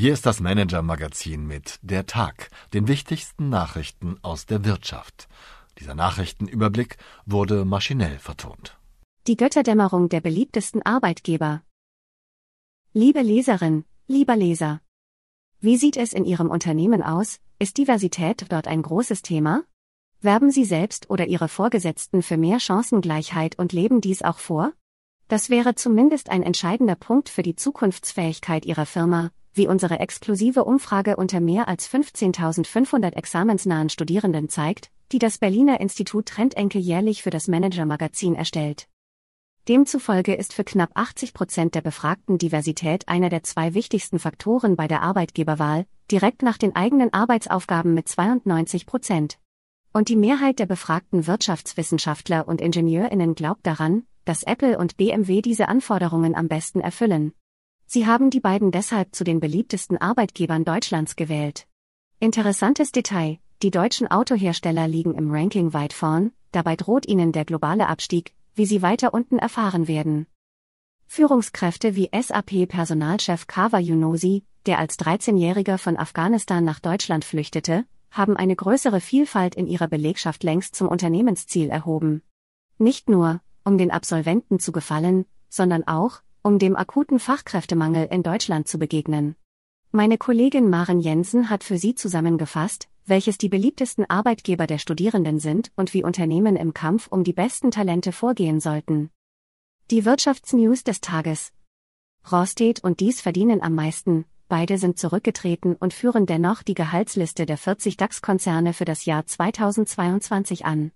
Hier ist das Manager-Magazin mit Der Tag, den wichtigsten Nachrichten aus der Wirtschaft. Dieser Nachrichtenüberblick wurde maschinell vertont. Die Götterdämmerung der beliebtesten Arbeitgeber. Liebe Leserin, lieber Leser. Wie sieht es in Ihrem Unternehmen aus? Ist Diversität dort ein großes Thema? Werben Sie selbst oder Ihre Vorgesetzten für mehr Chancengleichheit und leben dies auch vor? Das wäre zumindest ein entscheidender Punkt für die Zukunftsfähigkeit Ihrer Firma, wie unsere exklusive Umfrage unter mehr als 15.500 examensnahen Studierenden zeigt, die das Berliner Institut Trendenke jährlich für das Manager-Magazin erstellt. Demzufolge ist für knapp 80 Prozent der Befragten Diversität einer der zwei wichtigsten Faktoren bei der Arbeitgeberwahl, direkt nach den eigenen Arbeitsaufgaben mit 92 Prozent. Und die Mehrheit der befragten Wirtschaftswissenschaftler und Ingenieurinnen glaubt daran, dass Apple und BMW diese Anforderungen am besten erfüllen. Sie haben die beiden deshalb zu den beliebtesten Arbeitgebern Deutschlands gewählt. Interessantes Detail, die deutschen Autohersteller liegen im Ranking weit vorn, dabei droht ihnen der globale Abstieg, wie Sie weiter unten erfahren werden. Führungskräfte wie SAP-Personalchef Kawa Yunosi, der als 13-Jähriger von Afghanistan nach Deutschland flüchtete, haben eine größere Vielfalt in ihrer Belegschaft längst zum Unternehmensziel erhoben. Nicht nur, um den Absolventen zu gefallen, sondern auch, um dem akuten Fachkräftemangel in Deutschland zu begegnen. Meine Kollegin Maren Jensen hat für Sie zusammengefasst, welches die beliebtesten Arbeitgeber der Studierenden sind und wie Unternehmen im Kampf um die besten Talente vorgehen sollten. Die Wirtschaftsnews des Tages. Rostedt und Dies verdienen am meisten, beide sind zurückgetreten und führen dennoch die Gehaltsliste der 40 DAX-Konzerne für das Jahr 2022 an.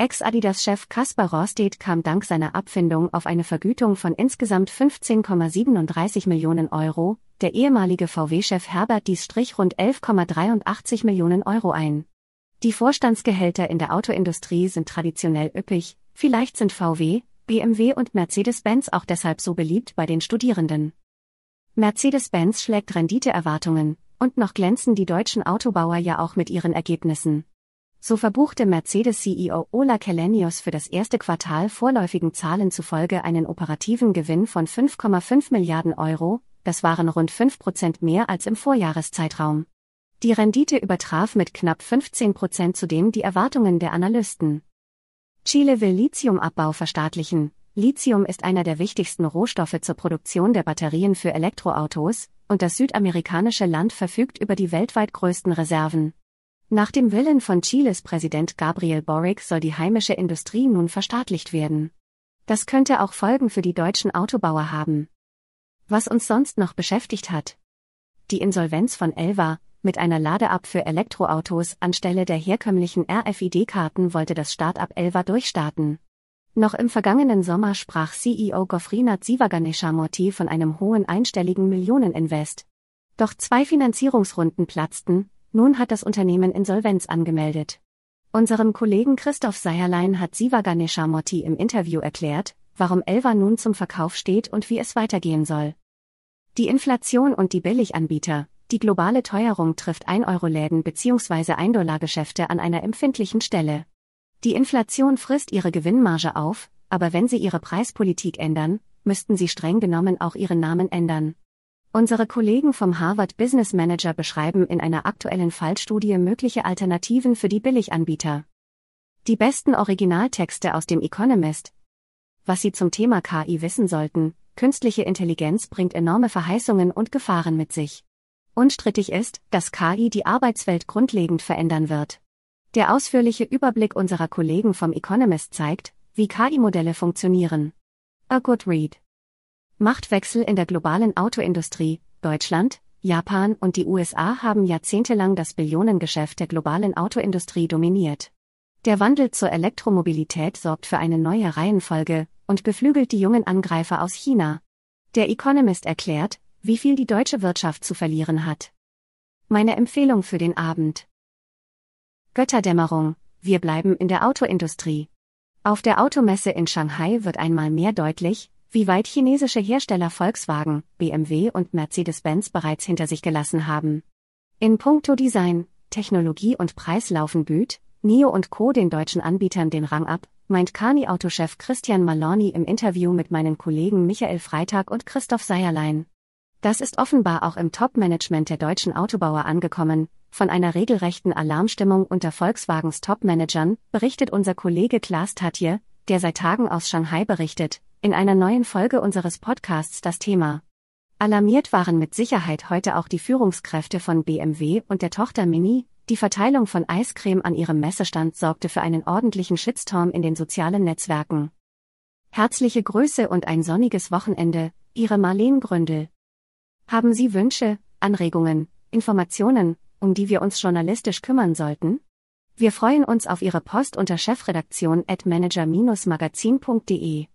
Ex-Adidas-Chef Kaspar Rostedt kam dank seiner Abfindung auf eine Vergütung von insgesamt 15,37 Millionen Euro, der ehemalige VW-Chef Herbert Dies strich rund 11,83 Millionen Euro ein. Die Vorstandsgehälter in der Autoindustrie sind traditionell üppig, vielleicht sind VW, BMW und Mercedes-Benz auch deshalb so beliebt bei den Studierenden. Mercedes-Benz schlägt Renditeerwartungen, und noch glänzen die deutschen Autobauer ja auch mit ihren Ergebnissen. So verbuchte Mercedes-CEO Ola Kelenius für das erste Quartal vorläufigen Zahlen zufolge einen operativen Gewinn von 5,5 Milliarden Euro, das waren rund 5 Prozent mehr als im Vorjahreszeitraum. Die Rendite übertraf mit knapp 15 Prozent zudem die Erwartungen der Analysten. Chile will Lithiumabbau verstaatlichen. Lithium ist einer der wichtigsten Rohstoffe zur Produktion der Batterien für Elektroautos, und das südamerikanische Land verfügt über die weltweit größten Reserven. Nach dem Willen von Chiles Präsident Gabriel Boric soll die heimische Industrie nun verstaatlicht werden. Das könnte auch Folgen für die deutschen Autobauer haben. Was uns sonst noch beschäftigt hat. Die Insolvenz von Elva, mit einer Lade-Up für Elektroautos anstelle der herkömmlichen RFID-Karten wollte das Start-up Elva durchstarten. Noch im vergangenen Sommer sprach CEO Gofrinath Sivaganishamurthy von einem hohen einstelligen Millioneninvest. Doch zwei Finanzierungsrunden platzten, nun hat das Unternehmen Insolvenz angemeldet. Unserem Kollegen Christoph Seierlein hat Siva Ganesha-Motti im Interview erklärt, warum Elva nun zum Verkauf steht und wie es weitergehen soll. Die Inflation und die Billiganbieter, die globale Teuerung trifft 1-Euro-Läden bzw. 1-Dollar-Geschäfte an einer empfindlichen Stelle. Die Inflation frisst ihre Gewinnmarge auf, aber wenn sie ihre Preispolitik ändern, müssten sie streng genommen auch ihren Namen ändern. Unsere Kollegen vom Harvard Business Manager beschreiben in einer aktuellen Fallstudie mögliche Alternativen für die Billiganbieter. Die besten Originaltexte aus dem Economist. Was Sie zum Thema KI wissen sollten, künstliche Intelligenz bringt enorme Verheißungen und Gefahren mit sich. Unstrittig ist, dass KI die Arbeitswelt grundlegend verändern wird. Der ausführliche Überblick unserer Kollegen vom Economist zeigt, wie KI-Modelle funktionieren. A good read. Machtwechsel in der globalen Autoindustrie, Deutschland, Japan und die USA haben jahrzehntelang das Billionengeschäft der globalen Autoindustrie dominiert. Der Wandel zur Elektromobilität sorgt für eine neue Reihenfolge und beflügelt die jungen Angreifer aus China. Der Economist erklärt, wie viel die deutsche Wirtschaft zu verlieren hat. Meine Empfehlung für den Abend. Götterdämmerung, wir bleiben in der Autoindustrie. Auf der Automesse in Shanghai wird einmal mehr deutlich, wie weit chinesische Hersteller Volkswagen, BMW und Mercedes-Benz bereits hinter sich gelassen haben. In puncto Design, Technologie und Preis laufen Büt, NIO und Co. den deutschen Anbietern den Rang ab, meint Kani-Autochef Christian Maloney im Interview mit meinen Kollegen Michael Freitag und Christoph Seierlein. Das ist offenbar auch im Top-Management der deutschen Autobauer angekommen. Von einer regelrechten Alarmstimmung unter Volkswagens Top-Managern berichtet unser Kollege Klaas Tatje, der seit Tagen aus Shanghai berichtet, in einer neuen Folge unseres Podcasts das Thema. Alarmiert waren mit Sicherheit heute auch die Führungskräfte von BMW und der Tochter Mini, die Verteilung von Eiscreme an ihrem Messestand sorgte für einen ordentlichen Shitstorm in den sozialen Netzwerken. Herzliche Grüße und ein sonniges Wochenende, Ihre Marleen Gründel. Haben Sie Wünsche, Anregungen, Informationen, um die wir uns journalistisch kümmern sollten? Wir freuen uns auf Ihre Post unter chefredaktion at manager-magazin.de.